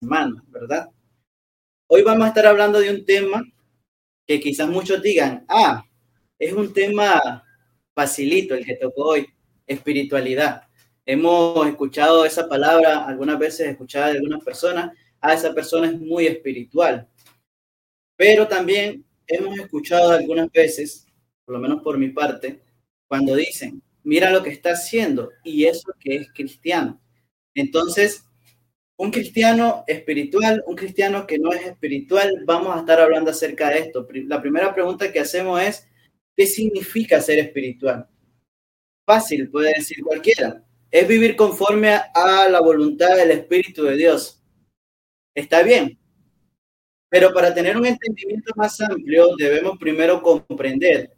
semana, ¿verdad? Hoy vamos a estar hablando de un tema que quizás muchos digan, ah, es un tema facilito el que tocó hoy, espiritualidad. Hemos escuchado esa palabra algunas veces, escuchada de algunas personas, ah, esa persona es muy espiritual. Pero también hemos escuchado algunas veces, por lo menos por mi parte, cuando dicen, mira lo que está haciendo y eso que es cristiano. Entonces, un cristiano espiritual, un cristiano que no es espiritual, vamos a estar hablando acerca de esto. La primera pregunta que hacemos es, ¿qué significa ser espiritual? Fácil, puede decir cualquiera. Es vivir conforme a la voluntad del Espíritu de Dios. Está bien. Pero para tener un entendimiento más amplio, debemos primero comprender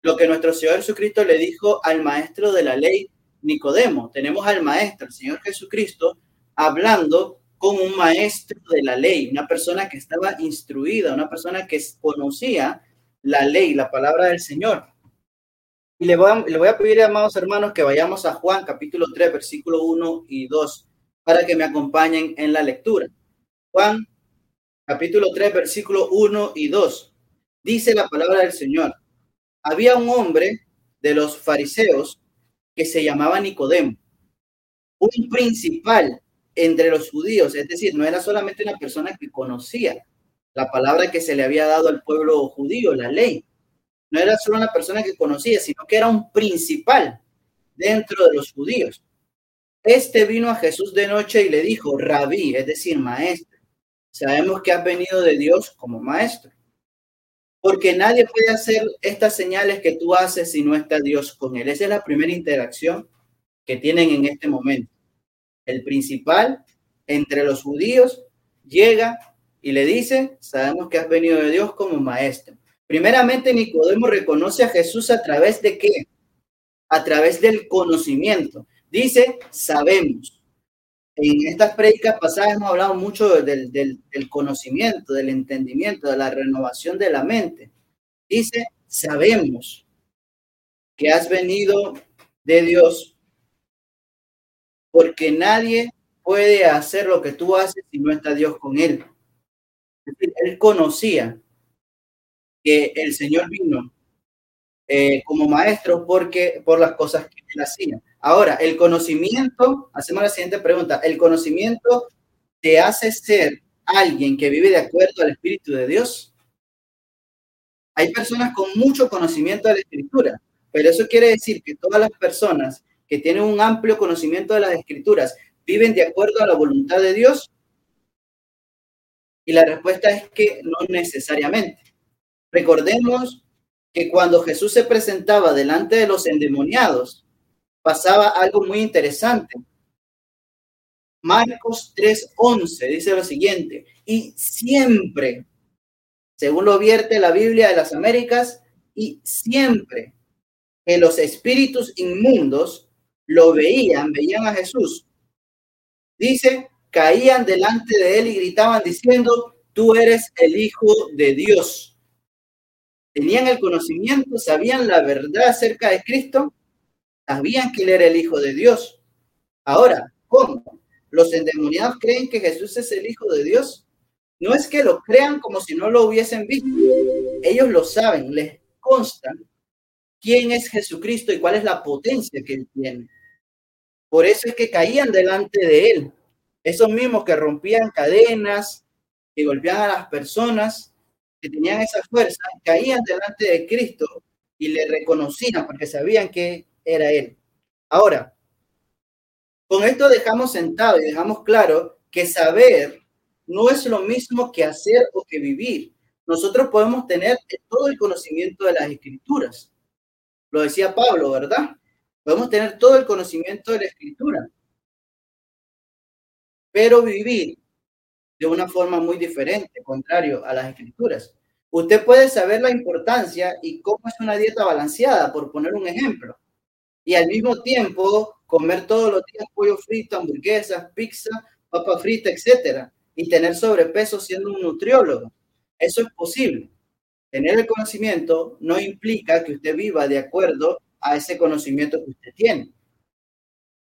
lo que nuestro Señor Jesucristo le dijo al maestro de la ley, Nicodemo. Tenemos al maestro, el Señor Jesucristo, hablando como un maestro de la ley, una persona que estaba instruida, una persona que conocía la ley, la palabra del Señor. Y le voy, a, le voy a pedir, amados hermanos, que vayamos a Juan capítulo 3, versículo 1 y 2, para que me acompañen en la lectura. Juan capítulo 3, versículo 1 y 2. Dice la palabra del Señor había un hombre de los fariseos que se llamaba Nicodemo, un principal entre los judíos, es decir, no era solamente una persona que conocía la palabra que se le había dado al pueblo judío, la ley. No era solo una persona que conocía, sino que era un principal dentro de los judíos. Este vino a Jesús de noche y le dijo, rabí, es decir, maestro, sabemos que has venido de Dios como maestro porque nadie puede hacer estas señales que tú haces si no está Dios con él. Esa es la primera interacción que tienen en este momento. El principal entre los judíos llega y le dice, sabemos que has venido de Dios como maestro. Primeramente, Nicodemo reconoce a Jesús a través de qué? A través del conocimiento. Dice, sabemos en estas prédicas pasadas hemos hablado mucho del, conocimiento, del entendimiento, de la renovación de la mente. Dice, sabemos que has venido de Dios porque nadie puede hacer lo que tú haces si no está Dios con él. él conocía que el Señor vino eh, como maestro porque por las cosas que él hacía. Ahora, el conocimiento, hacemos la siguiente pregunta, ¿el conocimiento te hace ser alguien que vive de acuerdo al Espíritu de Dios? Hay personas con mucho conocimiento de la Escritura, pero eso quiere decir que todas las personas que tienen un amplio conocimiento de las Escrituras viven de acuerdo a la voluntad de Dios. Y la respuesta es que no necesariamente. Recordemos que cuando Jesús se presentaba delante de los endemoniados, pasaba algo muy interesante. Marcos 3:11 dice lo siguiente, y siempre, según lo vierte la Biblia de las Américas, y siempre que los espíritus inmundos lo veían, veían a Jesús, dice, caían delante de él y gritaban diciendo, tú eres el Hijo de Dios. Tenían el conocimiento, sabían la verdad acerca de Cristo sabían que él era el Hijo de Dios. Ahora, ¿cómo? ¿Los endemoniados creen que Jesús es el Hijo de Dios? No es que lo crean como si no lo hubiesen visto. Ellos lo saben, les consta quién es Jesucristo y cuál es la potencia que él tiene. Por eso es que caían delante de él. Esos mismos que rompían cadenas, que golpeaban a las personas, que tenían esa fuerza, caían delante de Cristo y le reconocían porque sabían que era Él. Ahora, con esto dejamos sentado y dejamos claro que saber no es lo mismo que hacer o que vivir. Nosotros podemos tener todo el conocimiento de las escrituras. Lo decía Pablo, ¿verdad? Podemos tener todo el conocimiento de la escritura. Pero vivir de una forma muy diferente, contrario a las escrituras. Usted puede saber la importancia y cómo es una dieta balanceada, por poner un ejemplo y al mismo tiempo comer todos los días pollo frito, hamburguesas, pizza, papa frita, etcétera, y tener sobrepeso siendo un nutriólogo. Eso es posible. Tener el conocimiento no implica que usted viva de acuerdo a ese conocimiento que usted tiene.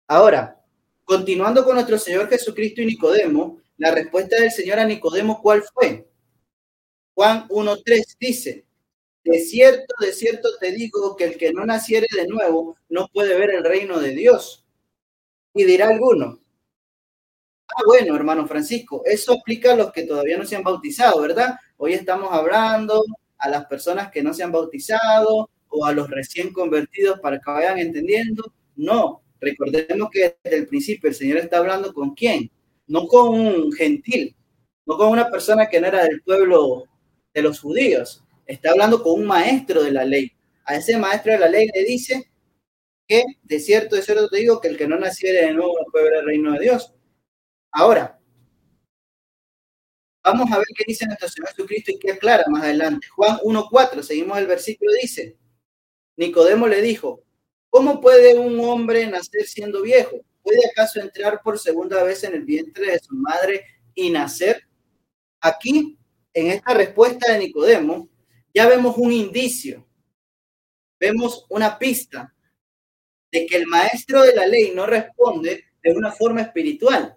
Ahora, continuando con nuestro Señor Jesucristo y Nicodemo, La respuesta del Señor a Nicodemo, ¿cuál fue? Juan 1.3 dice, de cierto, de cierto te digo que el que no naciere de nuevo no puede ver el reino de Dios. Y dirá alguno, ah, bueno, hermano Francisco, eso aplica a los que todavía no se han bautizado, ¿verdad? Hoy estamos hablando a las personas que no se han bautizado o a los recién convertidos para que vayan entendiendo. No, recordemos que desde el principio el Señor está hablando con quién, no con un gentil, no con una persona que no era del pueblo de los judíos, está hablando con un maestro de la ley. A ese maestro de la ley le dice que, de cierto, de cierto te digo, que el que no naciera de nuevo no puede ver el reino de Dios. Ahora, vamos a ver qué dice nuestro Señor Jesucristo y qué aclara más adelante. Juan 1.4, seguimos el versículo, dice, Nicodemo le dijo, ¿cómo puede un hombre nacer siendo viejo? ¿Puede acaso entrar por segunda vez en el vientre de su madre y nacer? Aquí, en esta respuesta de Nicodemo, ya vemos un indicio, vemos una pista de que el maestro de la ley no responde de una forma espiritual,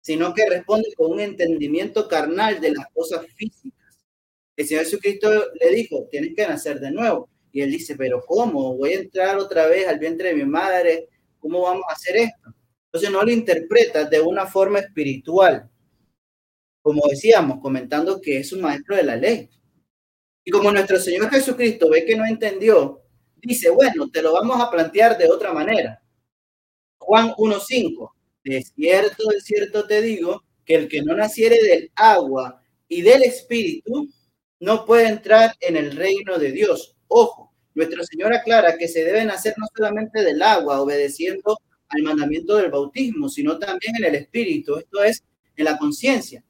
sino que responde con un entendimiento carnal de las cosas físicas. El Señor Jesucristo le dijo, tienes que nacer de nuevo. Y él dice, pero ¿cómo? Voy a entrar otra vez al vientre de mi madre. ¿Cómo vamos a hacer esto? Entonces no lo interpreta de una forma espiritual. Como decíamos, comentando que es un maestro de la ley. Y como nuestro Señor Jesucristo ve que no entendió, dice, bueno, te lo vamos a plantear de otra manera. Juan 1.5, de cierto, de cierto te digo, que el que no naciere del agua y del espíritu no puede entrar en el reino de Dios. Ojo, nuestro Señor aclara que se debe nacer no solamente del agua, obedeciendo al mandamiento del bautismo, sino también en el espíritu, esto es, en la conciencia.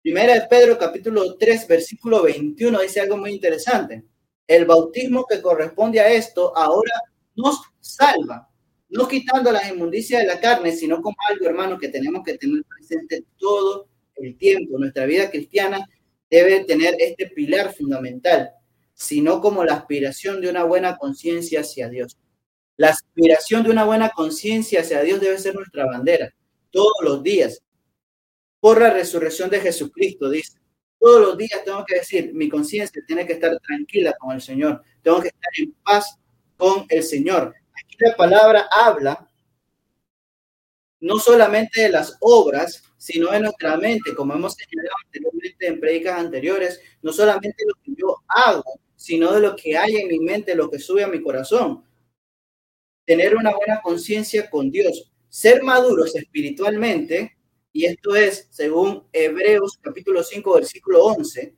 Primera de Pedro capítulo 3 versículo 21 dice algo muy interesante. El bautismo que corresponde a esto ahora nos salva, no quitando las inmundicias de la carne, sino como algo, hermano, que tenemos que tener presente todo el tiempo. Nuestra vida cristiana debe tener este pilar fundamental, sino como la aspiración de una buena conciencia hacia Dios. La aspiración de una buena conciencia hacia Dios debe ser nuestra bandera, todos los días, por la resurrección de Jesucristo, dice. Todos los días tengo que decir, mi conciencia tiene que estar tranquila con el Señor, tengo que estar en paz con el Señor. Aquí la palabra habla no solamente de las obras, sino de nuestra mente, como hemos señalado anteriormente en predicas anteriores, no solamente lo que yo hago, sino de lo que hay en mi mente, lo que sube a mi corazón. Tener una buena conciencia con Dios, ser maduros espiritualmente y esto es, según Hebreos capítulo 5, versículo 11,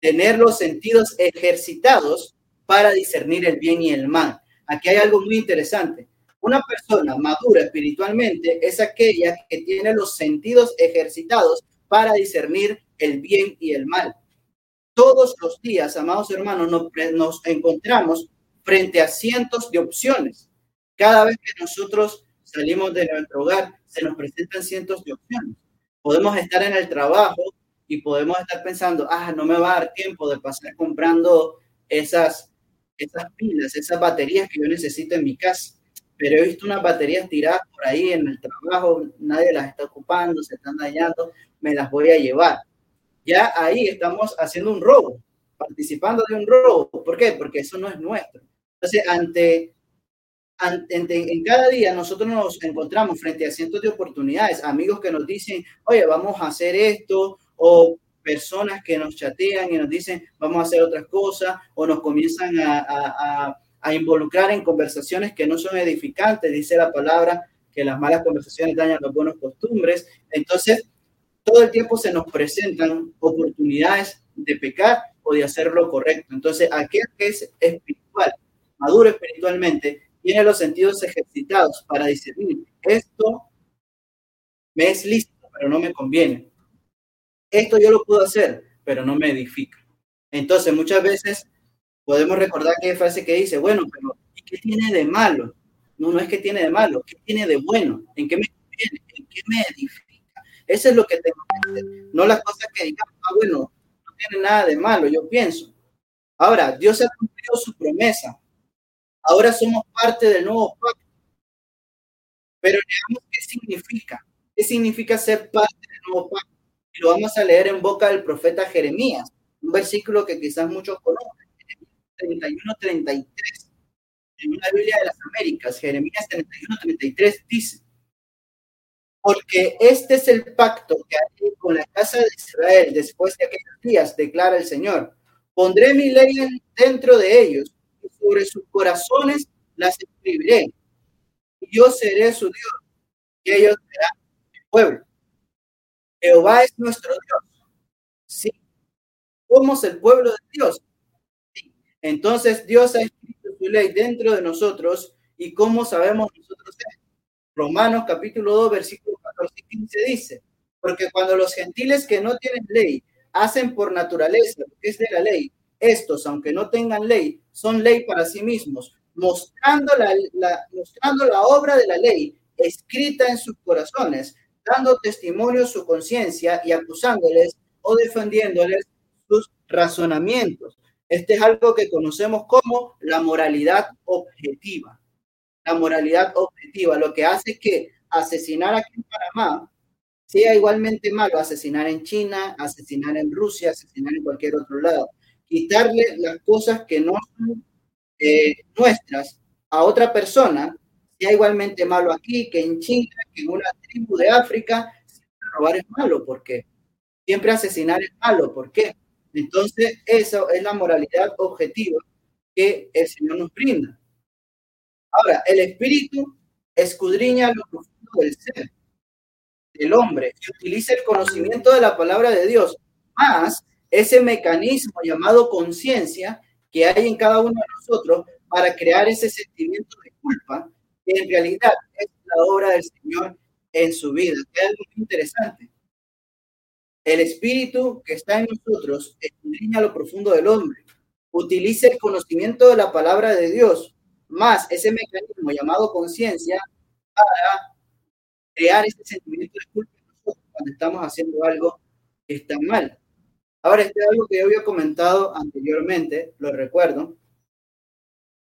tener los sentidos ejercitados para discernir el bien y el mal. Aquí hay algo muy interesante. Una persona madura espiritualmente es aquella que tiene los sentidos ejercitados para discernir el bien y el mal. Todos los días, amados hermanos, nos, encontramos frente a cientos de opciones. Cada vez que nosotros salimos de nuestro hogar, se nos presentan cientos de opciones. Podemos estar en el trabajo y podemos estar pensando, ah, no me va a dar tiempo de pasar comprando esas, esas pilas, esas baterías que yo necesito en mi casa. Pero he visto unas baterías tiradas por ahí en el trabajo, nadie las está ocupando, se están dañando, me las voy a llevar. Ya ahí estamos haciendo un robo, participando de un robo. ¿Por qué? Porque eso no es nuestro. Entonces, ante en, cada día nosotros nos encontramos frente a cientos de oportunidades, amigos que nos dicen, oye, vamos a hacer esto, o personas que nos chatean y nos dicen, vamos a hacer otras cosas, o nos comienzan a, a involucrar en conversaciones que no son edificantes, dice la palabra, que las malas conversaciones dañan las buenas costumbres. Entonces, todo el tiempo se nos presentan oportunidades de pecar o de hacer lo correcto. Entonces, aquel que es espiritual, maduro espiritualmente, tiene los sentidos ejercitados para discernir esto me es listo, pero no me conviene. Esto yo lo puedo hacer, pero no me edifica. Entonces, muchas veces podemos recordar que hay frase que dice, bueno, pero ¿y qué tiene de malo? No, no es que tiene de malo, ¿qué tiene de bueno? ¿En qué me conviene? ¿En qué me edifica? Eso es lo que tengo que hacer. No las cosas que digamos, ah, bueno, no tiene nada de malo, yo pienso. Ahora, Dios ha cumplido su promesa Ahora somos parte del nuevo pacto. Pero veamos qué significa. ¿Qué significa ser parte del nuevo pacto? Y lo vamos a leer en boca del profeta Jeremías, un versículo que quizás muchos conocen, 31-33, en una Biblia de las Américas, Jeremías 31-33 dice, porque este es el pacto que haré con la casa de Israel después de aquellos días, declara el Señor. Pondré mi ley dentro de ellos y sobre sus corazones las escribiré. Yo seré su Dios y ellos serán mi pueblo. Jehová es nuestro Dios. Sí. Somos el pueblo de Dios. Entonces Dios ha escrito su ley dentro de nosotros y cómo sabemos nosotros esto. Romanos capítulo 2 versículo 14 y 15 dice, porque cuando los gentiles que no tienen ley hacen por naturaleza lo que es de la ley, estos, aunque no tengan ley, son ley para sí mismos, mostrando la, mostrando la obra de la ley escrita en sus corazones, dando testimonio su conciencia y acusándoles o defendiéndoles sus razonamientos. Este es algo que conocemos como la moralidad objetiva. La moralidad objetiva, lo que hace que asesinar aquí en Panamá sea igualmente malo asesinar en China, asesinar en Rusia, asesinar en cualquier otro lado. Quitarle las cosas que no son eh, nuestras a otra persona sea igualmente malo aquí que en China, que en una tribu de África. Robar es malo, ¿por qué? Siempre asesinar es malo, ¿por qué? Entonces, eso es la moralidad objetiva que el Señor nos brinda. Ahora, el espíritu escudriña lo profundo del ser, del hombre, y utiliza el conocimiento de la palabra de Dios, más ese mecanismo llamado conciencia que hay en cada uno de nosotros para crear ese sentimiento de culpa en realidad es la obra del Señor en su vida. Es algo muy interesante. El espíritu que está en nosotros escudriña lo profundo del hombre, utiliza el conocimiento de la palabra de Dios, más ese mecanismo llamado conciencia para crear ese sentimiento de culpa cuando estamos haciendo algo que está mal. Ahora, este es algo que yo había comentado anteriormente, lo recuerdo,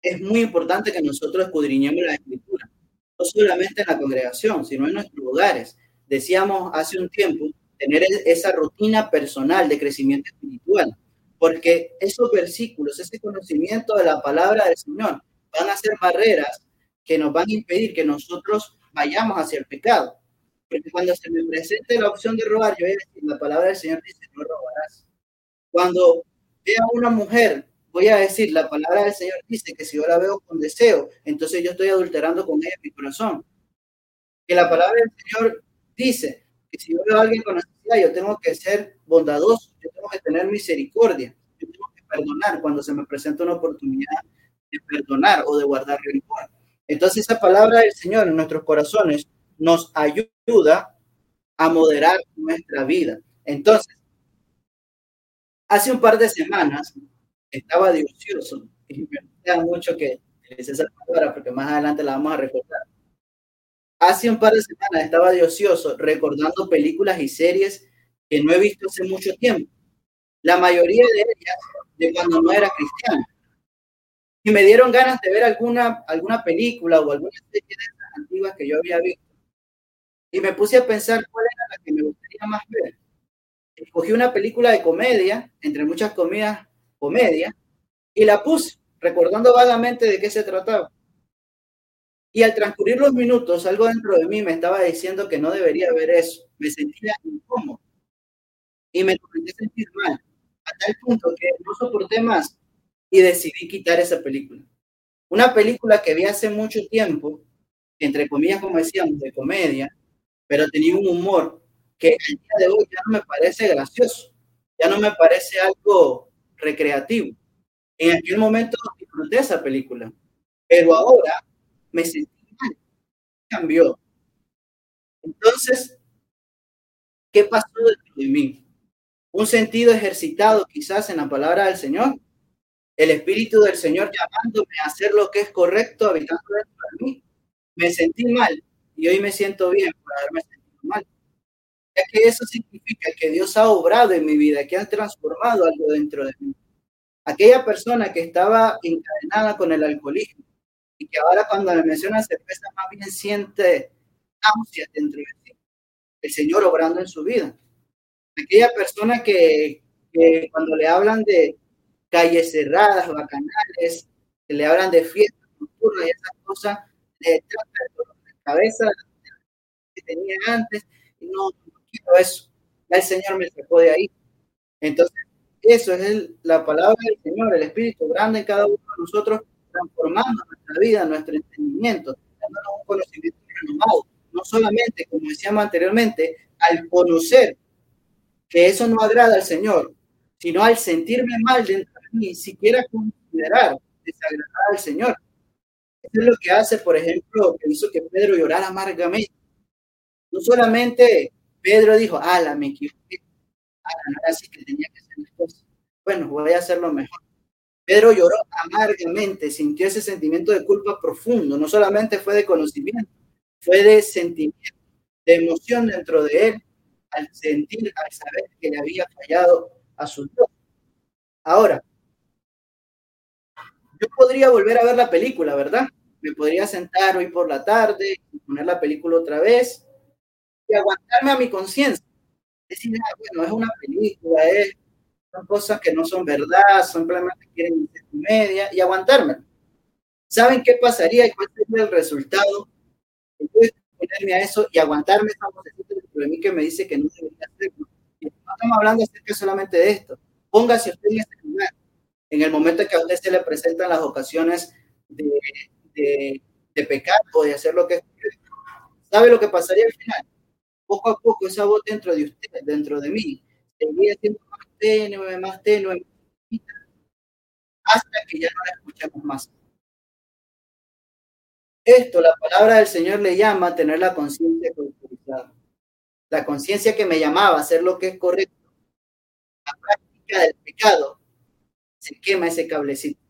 es muy importante que nosotros escudriñemos la escritura, no solamente en la congregación, sino en nuestros hogares. Decíamos hace un tiempo tener esa rutina personal de crecimiento espiritual, porque esos versículos, ese conocimiento de la palabra del Señor van a ser barreras que nos van a impedir que nosotros vayamos hacia el pecado. Porque cuando se me presente la opción de robar, yo voy a decir, la palabra del Señor dice, no robarás. Cuando vea a una mujer voy a decir, la palabra del Señor dice que si yo la veo con deseo, entonces yo estoy adulterando con ella mi corazón. Que la palabra del Señor dice que si yo veo a alguien con necesidad, yo tengo que ser bondadoso, yo tengo que tener misericordia, yo tengo que perdonar cuando se me presenta una oportunidad de perdonar o de guardar rencor. Entonces esa palabra del Señor en nuestros corazones nos ayuda a moderar nuestra vida. Entonces, hace un par de semanas estaba de ocioso, y me gusta mucho que utilice esa palabra porque más adelante la vamos a recordar. Hace un par de semanas estaba de ocioso recordando películas y series que no he visto hace mucho tiempo. La mayoría de ellas de cuando no era cristiano. Y me dieron ganas de ver alguna, alguna película o alguna serie de esas antiguas que yo había visto. Y me puse a pensar cuál era la que me gustaría más ver. Escogí una película de comedia, entre muchas comidas comedia, y la puse, recordando vagamente de qué se trataba. Y al transcurrir los minutos, algo dentro de mí me estaba diciendo que no debería ver eso. Me sentía incómodo. Y me comencé a sentir mal, a tal punto que no soporté más y decidí quitar esa película. Una película que vi hace mucho tiempo, entre comillas, como decíamos, de comedia, pero tenía un humor que al día de hoy ya no me parece gracioso, ya no me parece algo recreativo. En aquel momento disfruté esa película, pero ahora me sentí mal, cambió. Entonces, ¿qué pasó dentro de mí? Un sentido ejercitado quizás en la palabra del Señor, el Espíritu del Señor llamándome a hacer lo que es correcto habitando dentro de mí. Me sentí mal y hoy me siento bien por haberme sentido mal. Ya que eso significa que Dios ha obrado en mi vida, que ha transformado algo dentro de mí. Aquella persona que estaba encadenada con el alcoholismo y que ahora cuando le menciona cerveza más bien siente náuseas dentro de sí. el Señor obrando en su vida. Aquella persona que, que cuando le hablan de calles cerradas, bacanales, que le hablan de fiestas nocturnas y esas cosas, le trata de la cabeza que tenía antes, y no, no quiero eso. Ya el Señor me sacó de ahí. Entonces, eso es la palabra del Señor, el Espíritu grande en cada uno de nosotros, transformando nuestra vida, nuestro entendimiento, dándonos un conocimiento renovado. No solamente, como decíamos anteriormente, al conocer que eso no agrada al Señor, sino al sentirme mal dentro mí, siquiera considerar desagradar al Señor. Eso es lo que hace, por ejemplo, que hizo que Pedro llorara amargamente. No solamente Pedro dijo, ala, me equivoqué, ala, no así que tenía que hacer las cosas. Bueno, voy a hacerlo mejor. Pedro lloró amargamente, sintió ese sentimiento de culpa profundo, no solamente fue de conocimiento, fue de sentimiento, de emoción dentro de él, al sentir, al saber que le había fallado a su Dios. Ahora, yo podría volver a ver la película, ¿verdad? Me podría sentar hoy por la tarde, poner la película otra vez y aguantarme a mi conciencia. Decir, ah, bueno, es una película, es, son cosas que no son verdad, simplemente quieren media y aguantarme. ¿Saben qué pasaría y cuál sería el resultado? Entonces, ponerme a eso y aguantarme esa vocecita de mí que me dice que no debería hacerlo. no estamos hablando acerca solamente de esto. Póngase usted en ese lugar. En el momento en que a usted se le presentan las ocasiones de, de, de pecar o de hacer lo que es ¿sabe lo que pasaría al final? Poco a poco esa voz dentro de usted, dentro de mí, seguía siendo más tenue, más tenue, hasta que ya no la escuchamos más. Esto la palabra del Señor le llama a tener la conciencia cauterizada. La conciencia que me llamaba a hacer lo que es correcto. La práctica del pecado se quema ese cablecito.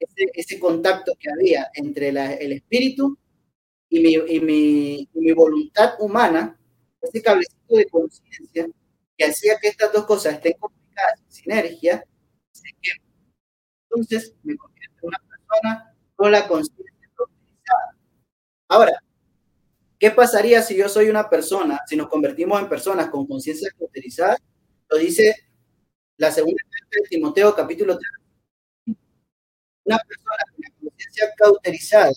Ese, ese contacto que había entre la, el espíritu y mi, y, mi, y mi voluntad humana, ese cablecito de conciencia que hacía que estas dos cosas estén complicadas en sinergia, se quema. Entonces me convierto en una persona con la conciencia Ahora, ¿qué pasaría si yo soy una persona, si nos convertimos en personas con conciencia cauterizada? Lo dice la segunda de Timoteo, capítulo 3. Una persona con conciencia cauterizada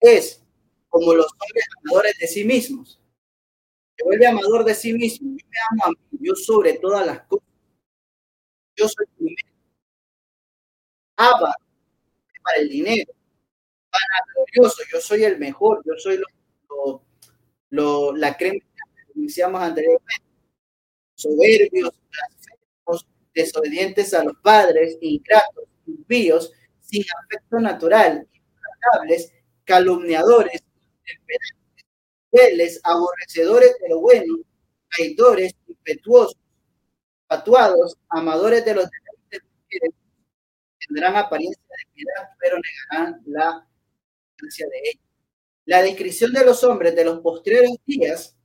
es como los hombres amadores de sí mismos. Se vuelve amador de sí mismo. Yo me amo a mí, yo sobre todas las cosas. Yo soy primero. Aba para el dinero glorioso, yo soy el mejor, yo soy lo, lo, la crema que decíamos anteriormente, soberbios, desobedientes a los padres, ingratos, impíos, sin afecto natural, implacables, calumniadores, fieles, aborrecedores de lo bueno, traidores, impetuosos, patuados, amadores de los derechos, tendrán apariencia de piedad, pero negarán la de ella. La descripción de los hombres de los postreros días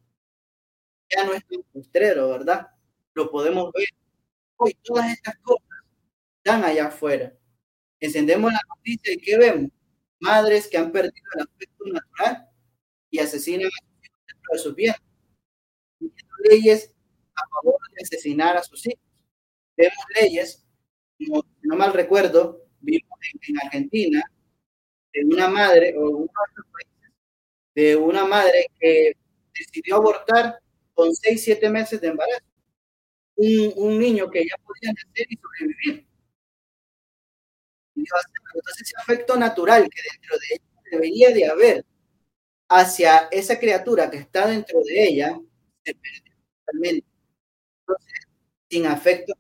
ya no es tan postrero, ¿verdad? Lo podemos ver. Hoy todas estas cosas están allá afuera. Encendemos la noticia y ¿qué vemos? Madres que han perdido el aspecto natural y asesinan a sus hijos dentro de sus bienes. Leyes a favor de asesinar a sus hijos. Vemos leyes, como no mal recuerdo, vimos en Argentina de una madre o de una madre que decidió abortar con 6, 7 meses de embarazo. Un, un niño que ya podía nacer y sobrevivir. Entonces ese afecto natural que dentro de ella debería de haber hacia esa criatura que está dentro de ella, se perdió totalmente. Entonces, sin afecto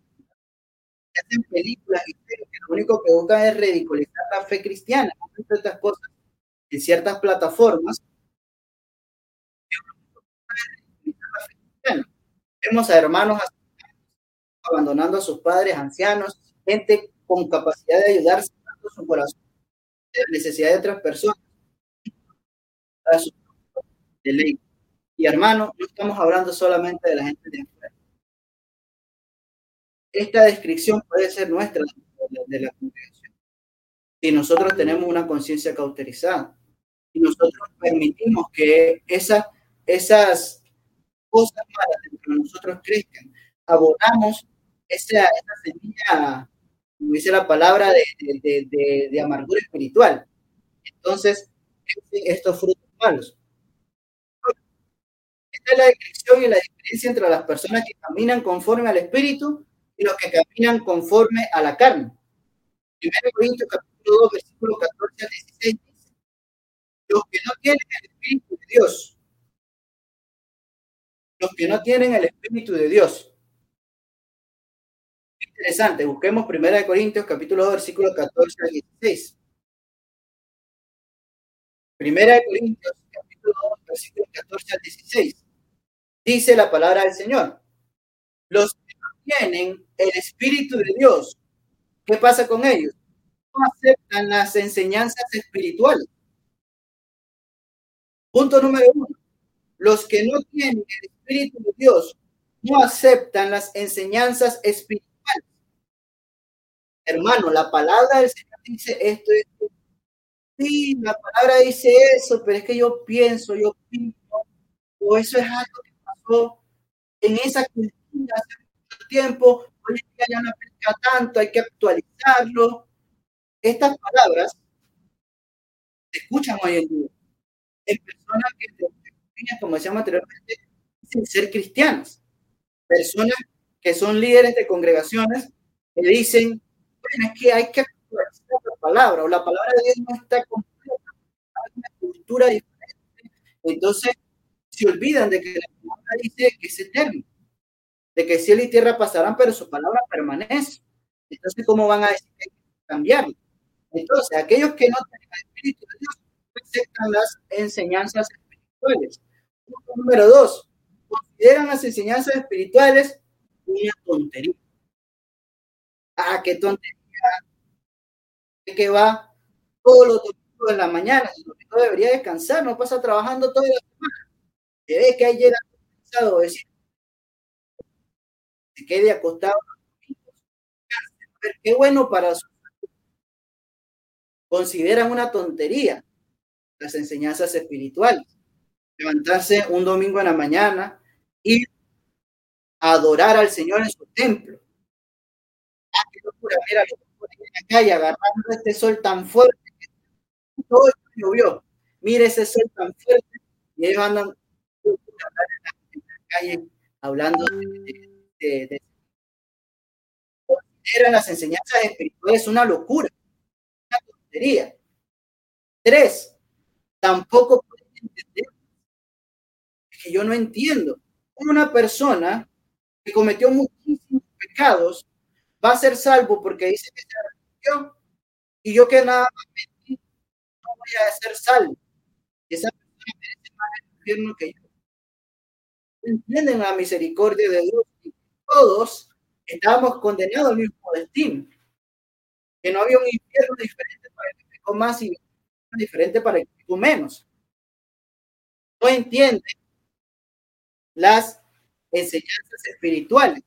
hacen películas y que lo único que buscan es ridiculizar la fe cristiana. Estas cosas en ciertas plataformas. Vemos a hermanos abandonando a sus padres ancianos, gente con capacidad de ayudarse a su corazón, de la necesidad de otras personas. De ley. Y hermano, no estamos hablando solamente de la gente de afuera esta descripción puede ser nuestra de la congregación. Si nosotros tenemos una conciencia cauterizada y nosotros permitimos que esas, esas cosas malas de nosotros crezcan, abonamos esa, esa semilla, como dice la palabra, de, de, de, de amargura espiritual. Entonces, estos frutos malos. Esta es la descripción y la diferencia entre las personas que caminan conforme al Espíritu y los que caminan conforme a la carne. 1 Corintios capítulo 2, versículo 14 al 16 dice, los que no tienen el Espíritu de Dios, los que no tienen el Espíritu de Dios. Interesante, busquemos 1 Corintios capítulo 2, versículo 14 al 16. Primera de Corintios, capítulo 2, versículo 14 al 16. Dice la palabra del Señor. Los que no tienen el Espíritu de Dios, ¿qué pasa con ellos? No aceptan las enseñanzas espirituales. Punto número uno. Los que no tienen el Espíritu de Dios no aceptan las enseñanzas espirituales. Hermano, la palabra del Señor dice esto, esto sí, la palabra dice eso, pero es que yo pienso, yo pienso, o eso es algo que pasó en esa cultura hace mucho tiempo, hoy en día ya no aplica tanto, hay que actualizarlo. Estas palabras se escuchan hoy en día en personas que, como decíamos anteriormente, dicen ser cristianas, personas que son líderes de congregaciones que dicen, es que hay que la palabra o la palabra de Dios no está completa, hay una cultura diferente. Entonces, se olvidan de que la palabra dice que es eterno, de que cielo y tierra pasarán, pero su palabra permanece. Entonces, ¿cómo van a decir que cambiarlo? Entonces, aquellos que no tienen el Espíritu de Dios aceptan las enseñanzas espirituales. Punto número dos, consideran las enseñanzas espirituales una tontería. Ah, qué tontería que va todos los domingos en la mañana, el debería descansar, no pasa trabajando toda la semana. Se ve que ahí llega cansado, decir, se quede acostado. Qué bueno para su Consideran una tontería las enseñanzas espirituales. Levantarse un domingo en la mañana y adorar al Señor en su templo. Mira, la calle agarrando este sol tan fuerte. Todo llovió. Mire ese sol tan fuerte. Y ellos andan en la calle hablando de, de, de, las enseñanzas espirituales una locura, una tontería. Tres, tampoco pueden entender que yo no entiendo. Una persona que cometió muchísimos pecados va a ser salvo porque dice que se arrepintió y yo que nada más mentí, no voy a ser salvo. Esa persona merece más el infierno que yo. Entienden la misericordia de Dios y todos estábamos condenados al mismo destino. Que no había un infierno diferente para el que pecó más y diferente para el que pecó menos. No entienden las enseñanzas espirituales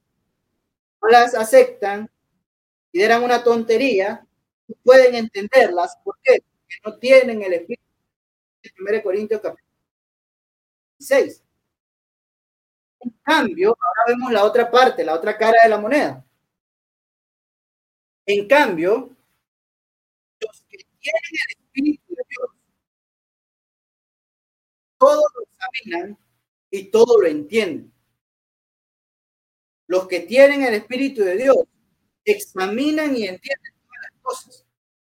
las aceptan, y eran una tontería, pueden entenderlas. Porque no tienen el espíritu de 1 Corintios capítulo 6. En cambio, ahora vemos la otra parte, la otra cara de la moneda. En cambio, los que tienen el Espíritu de Dios, todo lo examinan y todo lo entienden. Los que tienen el Espíritu de Dios examinan y entienden todas las cosas.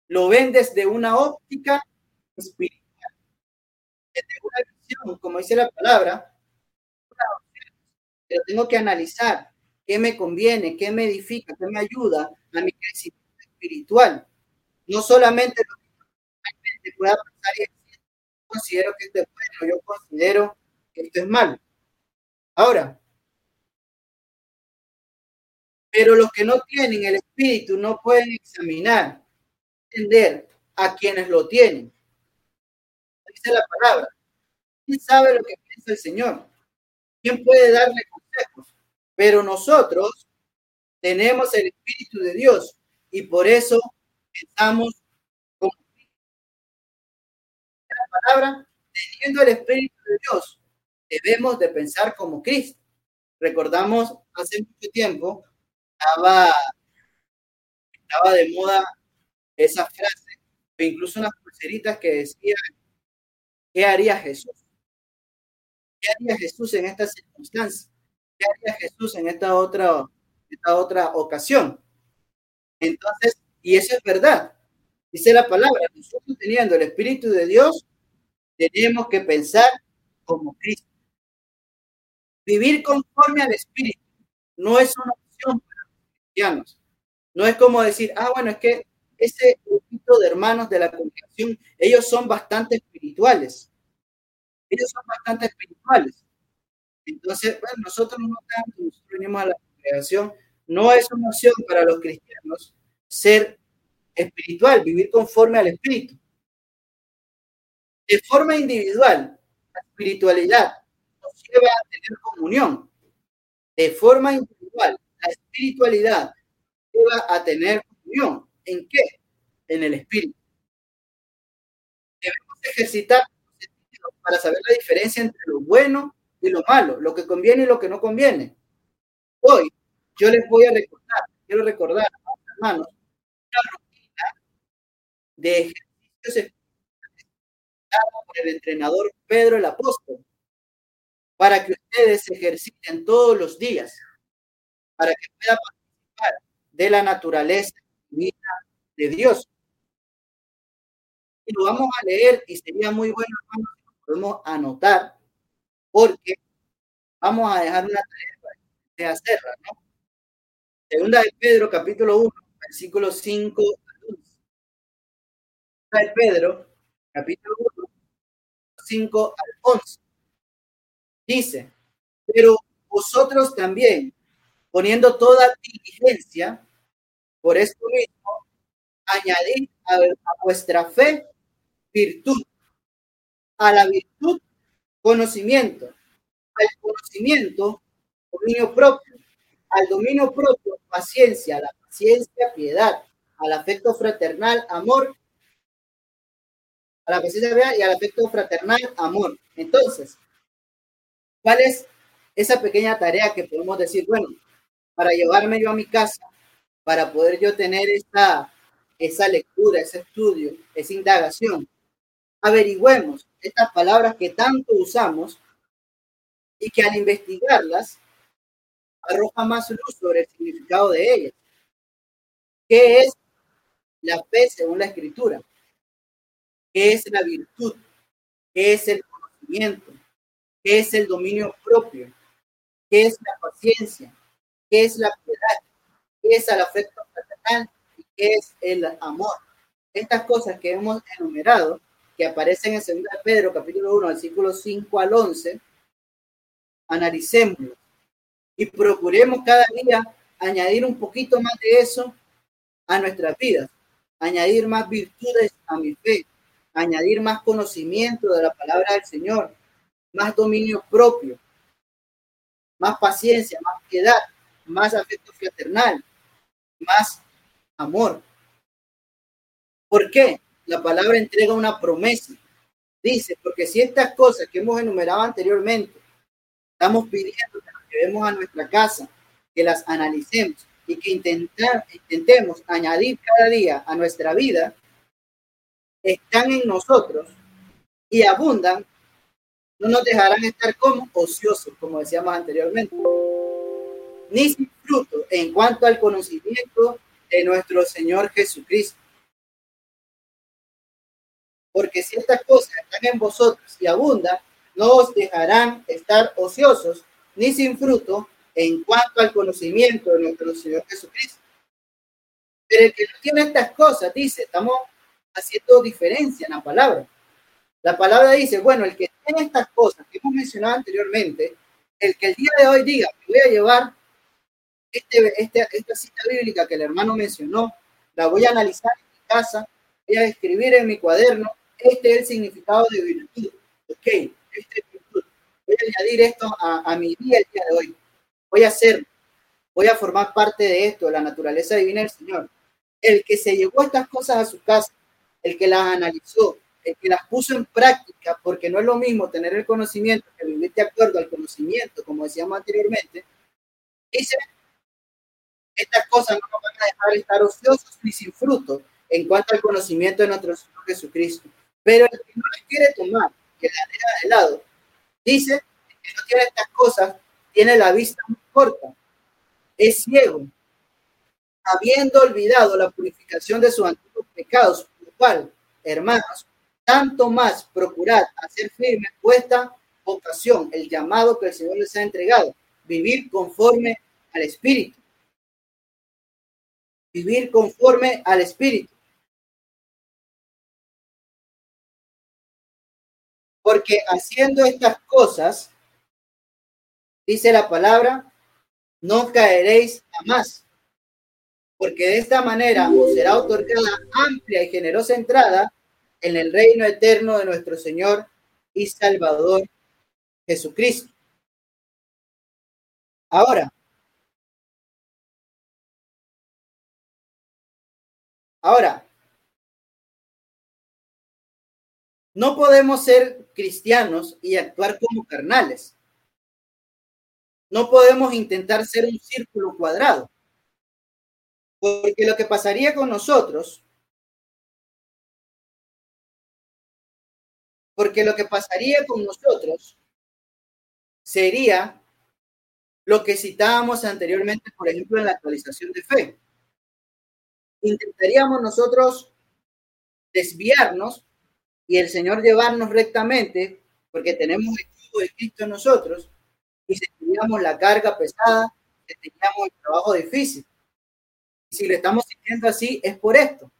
Lo ven desde una óptica espiritual, desde una visión, como dice la palabra. Pero tengo que analizar qué me conviene, qué me edifica, qué me ayuda a mi crecimiento espiritual. No solamente lo que pueda pasar y decir, considero que esto es bueno, yo considero que esto es malo. Ahora, pero los que no tienen el espíritu no pueden examinar, entender a quienes lo tienen. Dice la palabra. ¿Quién sabe lo que piensa el Señor? ¿Quién puede darle consejos? Pero nosotros tenemos el Espíritu de Dios y por eso pensamos como la palabra, teniendo el Espíritu de Dios, debemos de pensar como Cristo. Recordamos hace mucho tiempo, estaba, estaba de moda esa frase, e incluso unas pulseritas que decían, ¿qué haría Jesús? ¿Qué haría Jesús en esta circunstancia? ¿Qué haría Jesús en esta otra, esta otra ocasión? Entonces, y eso es verdad. Dice la palabra, nosotros teniendo el Espíritu de Dios, tenemos que pensar como Cristo. Vivir conforme al Espíritu no es una opción No es como decir, ah, bueno, es que ese grupito de hermanos de la congregación, ellos son bastante espirituales. Ellos son bastante espirituales. Entonces, bueno, nosotros no tanto, nosotros venimos a la congregación, no es una opción para los cristianos ser espiritual, vivir conforme al espíritu. De forma individual, la espiritualidad nos lleva a tener comunión. De forma individual, la espiritualidad lleva a tener comunión. ¿En qué? En el espíritu. Debemos ejercitar para saber la diferencia entre lo bueno y lo malo, lo que conviene y lo que no conviene. Hoy yo les voy a recordar, quiero recordar, hermanos, una rutina de ejercicios por el entrenador Pedro el Apóstol, para que ustedes se ejerciten todos los días, para que puedan participar de la naturaleza divina de Dios. Y lo vamos a leer y sería muy bueno, si lo podemos anotar, porque vamos a dejar una tarea de hacerla, ¿no? Segunda de Pedro, capítulo 1, versículo 5 al 11. Segunda de Pedro, capítulo 1, 5 al 11. Dice, pero vosotros también, poniendo toda diligencia, por esto mismo, añadid a, vuestra fe virtud, a la virtud conocimiento, al conocimiento dominio propio, al dominio propio paciencia, a la paciencia piedad, al afecto fraternal amor, a la paciencia y al afecto fraternal amor. Entonces, ¿cuál es esa pequeña tarea que podemos decir, bueno, para llevarme yo a mi casa, para poder yo tener esa, esa lectura, ese estudio, esa indagación? Averigüemos estas palabras que tanto usamos y que al investigarlas arroja más luz sobre el significado de ellas. ¿Qué es la fe según la escritura? ¿Qué es la virtud? ¿Qué es el conocimiento? ¿Qué es el dominio propio? ¿Qué es la paciencia? ¿Qué es la piedad? ¿Qué es el afecto fraternal? ¿Y qué es el amor? Estas cosas que hemos enumerado, que aparecen en 2 Pedro, capítulo 1, versículo 5 al 11, analicémoslo y procuremos cada día añadir un poquito más de eso a nuestras vidas, añadir más virtudes a mi fe, añadir más conocimiento de la palabra del Señor, más dominio propio, más paciencia, más piedad, más afecto fraternal, más amor. ¿Por qué? La palabra entrega una promesa. Dice, porque si estas cosas que hemos enumerado anteriormente, estamos pidiendo que nos llevemos a nuestra casa, que las analicemos y que intentemos añadir cada día a nuestra vida, están en nosotros y abundan, no nos dejarán estar como ociosos, como decíamos anteriormente, ni sin fruto en cuanto al conocimiento de nuestro Señor Jesucristo. Porque si estas cosas están en vosotros y abundan, no os dejarán estar ociosos ni sin fruto en cuanto al conocimiento de nuestro Señor Jesucristo. Pero el que no tiene estas cosas, dice, estamos haciendo diferencia en la palabra. La palabra dice, bueno, el que tiene estas cosas que hemos mencionado anteriormente, el que el día de hoy diga, voy a llevar este, este, esta cita bíblica que el hermano mencionó, la voy a analizar en mi casa, voy a escribir en mi cuaderno, este es el significado de virtud. Ok, este es virtud. Voy a añadir esto a, a mi día el día de hoy. Voy a hacer, voy a formar parte de esto, la naturaleza divina del Señor. El que se llevó estas cosas a su casa, el que las analizó, el que las puso en práctica, porque no es lo mismo tener el conocimiento que vivir de acuerdo al conocimiento, como decíamos anteriormente, dice, estas cosas no nos van a dejar estar ociosos ni sin fruto en cuanto al conocimiento de nuestro Señor Jesucristo. Pero el que no las quiere tomar, que la deja de lado, dice que no tiene estas cosas, tiene la vista muy corta, es ciego, habiendo olvidado la purificación de sus antiguos pecados, lo cual, hermanos, tanto más procurad hacer firme vuestra vocación, el llamado que el Señor les ha entregado, vivir conforme al Espíritu. Vivir conforme al Espíritu. Porque haciendo estas cosas, dice la palabra, no caeréis jamás. Porque de esta manera os será otorgada amplia y generosa entrada en el reino eterno de nuestro Señor y Salvador Jesucristo. Ahora, ahora, no podemos ser cristianos y actuar como carnales. No podemos intentar ser un círculo cuadrado. Porque lo que pasaría con nosotros Porque lo que pasaría con nosotros sería lo que citábamos anteriormente, por ejemplo, en la actualización de fe. Intentaríamos nosotros desviarnos y el Señor llevarnos rectamente, porque tenemos el equipo de Cristo en nosotros, y sentiríamos la carga pesada, teníamos el trabajo difícil. Y si lo estamos sintiendo así, es por esto.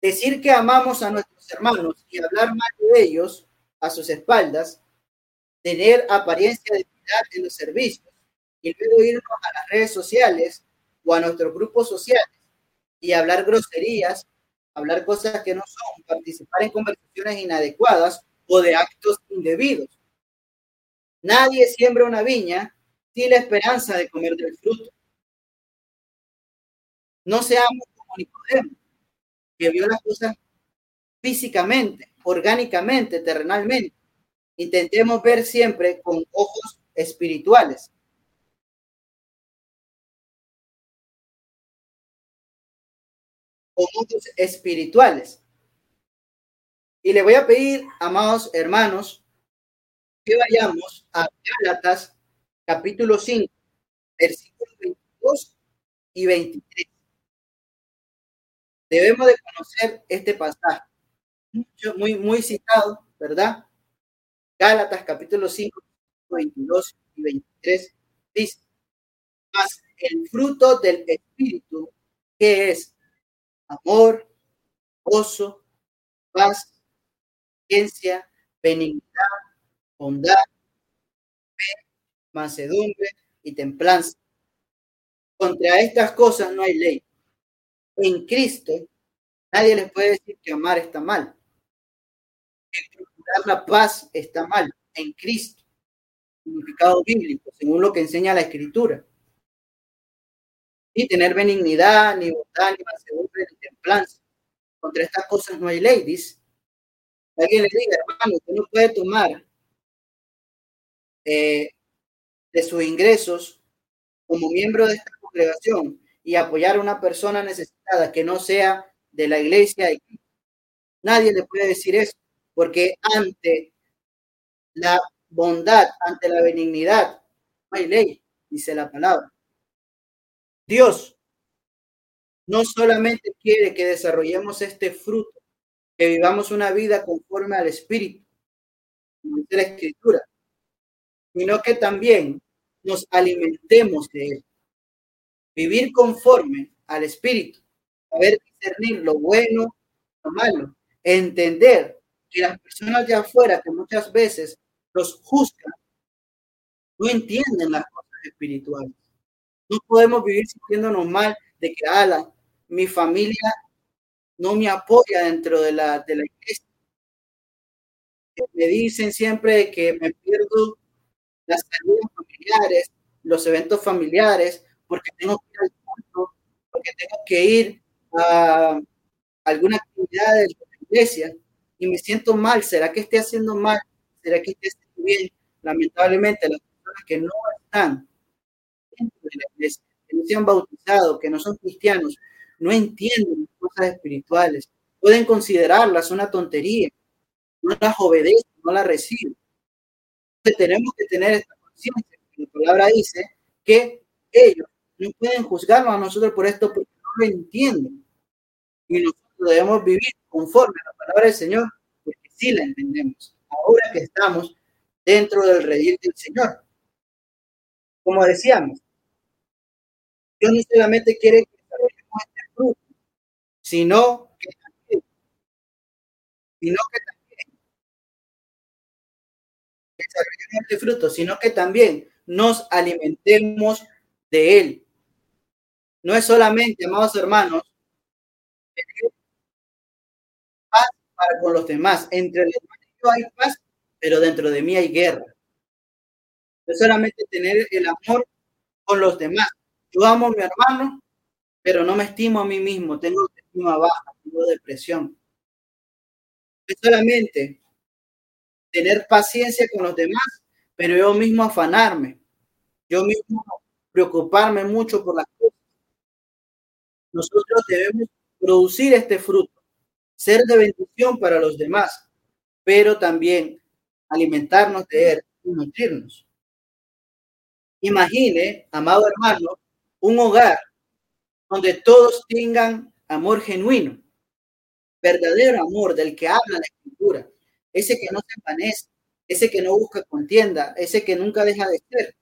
Decir que amamos a nuestros hermanos y hablar mal de ellos a sus espaldas, tener apariencia de piedad en los servicios y luego irnos a las redes sociales o a nuestros grupos sociales y hablar groserías, hablar cosas que no son, participar en conversaciones inadecuadas o de actos indebidos. Nadie siembra una viña sin la esperanza de comer del fruto. No seamos como Nicodemo, que vio las cosas físicamente, orgánicamente, terrenalmente. Intentemos ver siempre con ojos espirituales. Con espirituales. Y le voy a pedir, amados hermanos, que vayamos a Gálatas capítulo 5, versículos 22 y 23. Debemos de conocer este pasaje, muy, muy citado, ¿verdad? Gálatas capítulo 5, 22 y 23 dice, más el fruto del Espíritu, que es amor, gozo, paz, ciencia, benignidad, bondad, fe, mansedumbre y templanza. Contra estas cosas no hay ley en Cristo, nadie les puede decir que amar está mal. Que procurar la paz está mal. En Cristo. Significado bíblico, según lo que enseña la Escritura. Ni tener benignidad, ni bondad, ni mansedumbre, ni templanza. Contra estas cosas no hay ley, dice. Alguien le diga, hermano, usted no puede tomar eh, de sus ingresos como miembro de esta congregación y apoyar a una persona necesitada que no sea de la iglesia. Nadie le puede decir eso, porque ante la bondad, ante la benignidad, no hay ley, dice la palabra. Dios no solamente quiere que desarrollemos este fruto, que vivamos una vida conforme al Espíritu, como la Escritura, sino que también nos alimentemos de él vivir conforme al Espíritu, saber discernir lo bueno, lo malo, entender que las personas de afuera que muchas veces los juzgan, no entienden las cosas espirituales. No podemos vivir sintiéndonos mal de que, ala, mi familia no me apoya dentro de la, de la iglesia. Me dicen siempre que me pierdo las salidas familiares, los eventos familiares, porque tengo que ir al culto, porque tengo que ir a, alguna actividad de la iglesia y me siento mal, ¿será que esté haciendo mal? ¿Será que esté haciendo bien? Lamentablemente las personas que no están dentro de la iglesia, que no se han bautizado, que no son cristianos, no entienden cosas espirituales, pueden considerarlas una tontería, no las obedecen, no las reciben. Entonces tenemos que tener esta conciencia, la palabra dice que ellos no pueden juzgarnos a nosotros por esto porque no lo entienden. Y nosotros debemos vivir conforme a la palabra del Señor, porque sí la entendemos. Ahora que estamos dentro del redil del Señor. Como decíamos, Dios no solamente quiere que desarrollemos este fruto, sino que también, sino que también desarrollemos este fruto, sino que también nos alimentemos de él. No es solamente, amados hermanos, paz para con los demás. Entre los demás hay paz, pero dentro de mí hay guerra. No es solamente tener el amor con los demás. Yo amo a mi hermano, pero no me estimo a mí mismo. Tengo estima baja, tengo depresión. Es solamente tener paciencia con los demás, pero yo mismo afanarme. Yo mismo preocuparme mucho por las cosas. Nosotros debemos producir este fruto, ser de bendición para los demás, pero también alimentarnos de él y nutrirnos. Imagine, amado hermano, un hogar donde todos tengan amor genuino, verdadero amor del que habla la escritura, ese que no se envanece, ese que no busca contienda, ese que nunca deja de ser,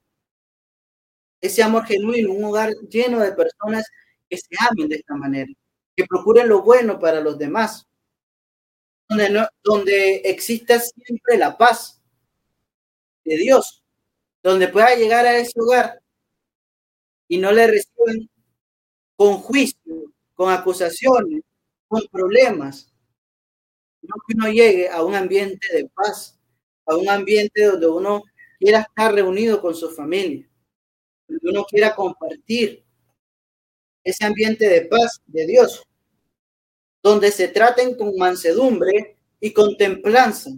ese amor genuino, un hogar lleno de personas que se amen de esta manera, que procuren lo bueno para los demás, donde, donde exista siempre la paz de Dios, donde pueda llegar a ese hogar y no le reciban con juicio, con acusaciones, con problemas, no que uno llegue a un ambiente de paz, a un ambiente donde uno quiera estar reunido con su familia, donde uno quiera compartir ese ambiente de paz de Dios, donde se traten con mansedumbre y con templanza,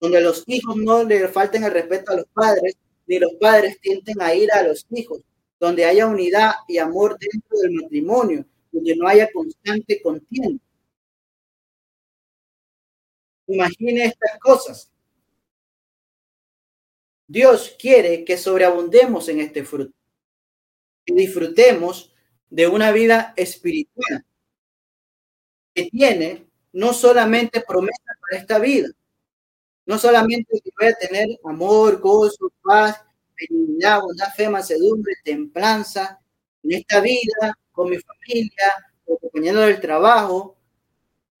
donde los hijos no le falten el respeto a los padres, ni los padres tienten a ir a los hijos, donde haya unidad y amor dentro del matrimonio, donde no haya constante contienda. Imagine estas cosas. Dios quiere que sobreabundemos en este fruto, que disfrutemos de una vida espiritual que tiene no solamente promesas para esta vida, no solamente que voy a tener amor, gozo, paz, benignidad, bondad, fe, mansedumbre, templanza en esta vida, con mi familia, acompañando del trabajo.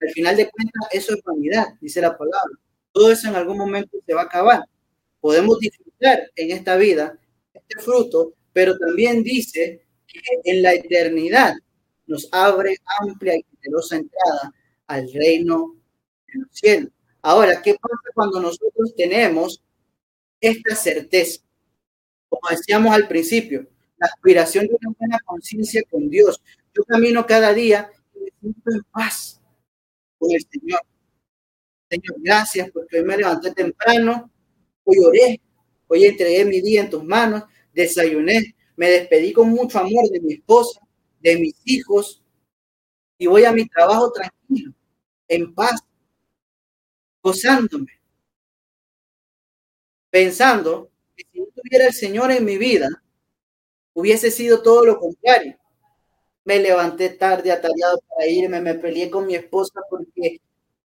Al final de cuentas, eso es vanidad, dice la palabra. Todo eso en algún momento se va a acabar. Podemos disfrutar en esta vida este fruto, pero también dice que en la eternidad nos abre amplia y generosa entrada al reino de los cielos. Ahora, ¿qué pasa cuando nosotros tenemos esta certeza? Como decíamos al principio, la aspiración de una buena conciencia con Dios. Yo camino cada día y me siento en paz con el Señor. Señor, gracias porque hoy me levanté temprano, hoy oré, hoy entregué mi día en tus manos, desayuné, me despedí con mucho amor de mi esposa, de mis hijos, y voy a mi trabajo tranquilo, en paz, gozándome, pensando tuviera el Señor en mi vida, hubiese sido todo lo contrario. Me levanté tarde, atareado para irme, me peleé con mi esposa porque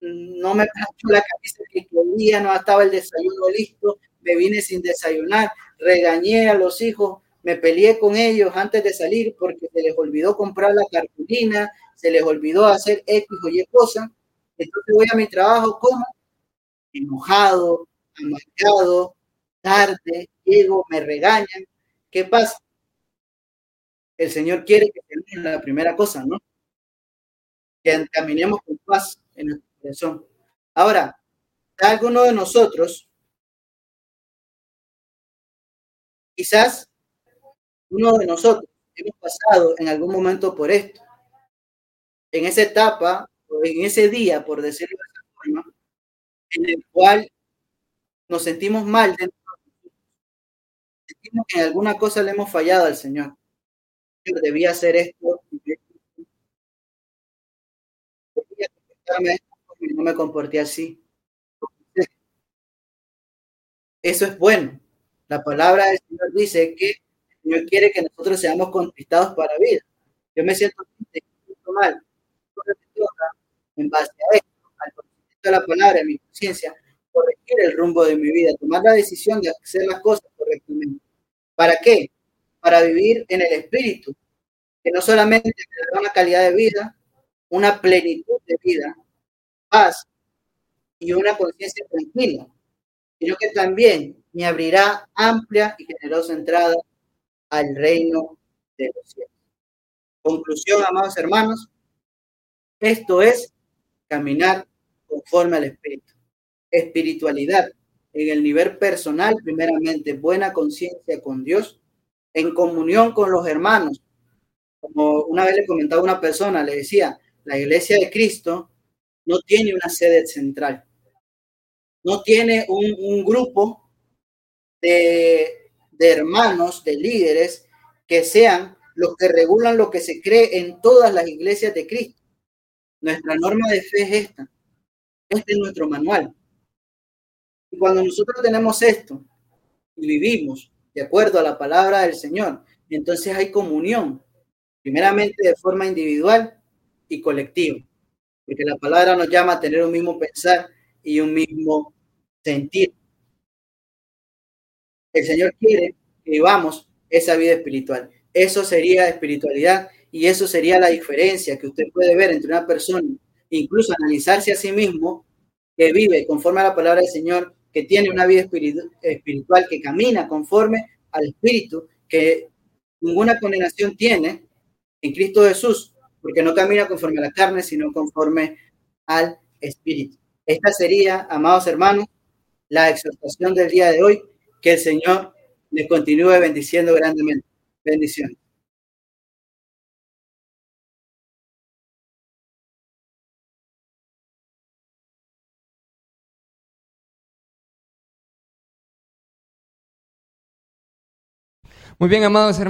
no me planchó la camisa que quería, no estaba el desayuno listo, me vine sin desayunar, regañé a los hijos, me peleé con ellos antes de salir porque se les olvidó comprar la cartulina, se les olvidó hacer X o Y cosa. Entonces voy a mi trabajo como enojado, amargado, tarde, llego, me regañan. ¿Qué pasa? El Señor quiere que termine la primera cosa, ¿no? Que caminemos con paz en nuestro corazón. Ahora, alguno de nosotros quizás uno de nosotros hemos pasado en algún momento por esto. En esa etapa en ese día, por decirlo de esa forma, en el cual nos sentimos mal dentro que en alguna cosa le hemos fallado al Señor. Yo debía hacer esto, debía y no me comporté así. Eso es bueno. La palabra del Señor dice que el Señor quiere que nosotros seamos conquistados para vida. Yo me siento mal. En base a esto, al conocimiento de la palabra, en mi conciencia, corregir el rumbo de mi vida, tomar la decisión de hacer las cosas correctamente. ¿Para qué? Para vivir en el espíritu, que no solamente me da una calidad de vida, una plenitud de vida, paz y una conciencia tranquila, sino que también me abrirá amplia y generosa entrada al reino de los cielos. Conclusión, amados hermanos, esto es caminar conforme al Espíritu. Espiritualidad en el nivel personal, primeramente, buena conciencia con Dios, en comunión con los hermanos. Como una vez le comentaba una persona, le decía, la iglesia de Cristo no tiene una sede central, no tiene un, un grupo de, de hermanos, de líderes, que sean los que regulan lo que se cree en todas las iglesias de Cristo. Nuestra norma de fe es esta. Este es nuestro manual. Y cuando nosotros tenemos esto y vivimos de acuerdo a la palabra del Señor, entonces hay comunión, primeramente de forma individual y colectiva, porque la palabra nos llama a tener un mismo pensar y un mismo sentir. El Señor quiere que vivamos esa vida espiritual. Eso sería espiritualidad y eso sería la diferencia que usted puede ver entre una persona, incluso analizarse a sí mismo, que vive conforme a la palabra del Señor, que tiene una vida espiritual, que camina conforme al Espíritu, que ninguna condenación tiene en Cristo Jesús, porque no camina conforme a la carne, sino conforme al Espíritu. Esta sería, amados hermanos, la exhortación del día de hoy, que el Señor les continúe bendiciendo grandemente. Bendiciones. Muy bien, amados hermanos.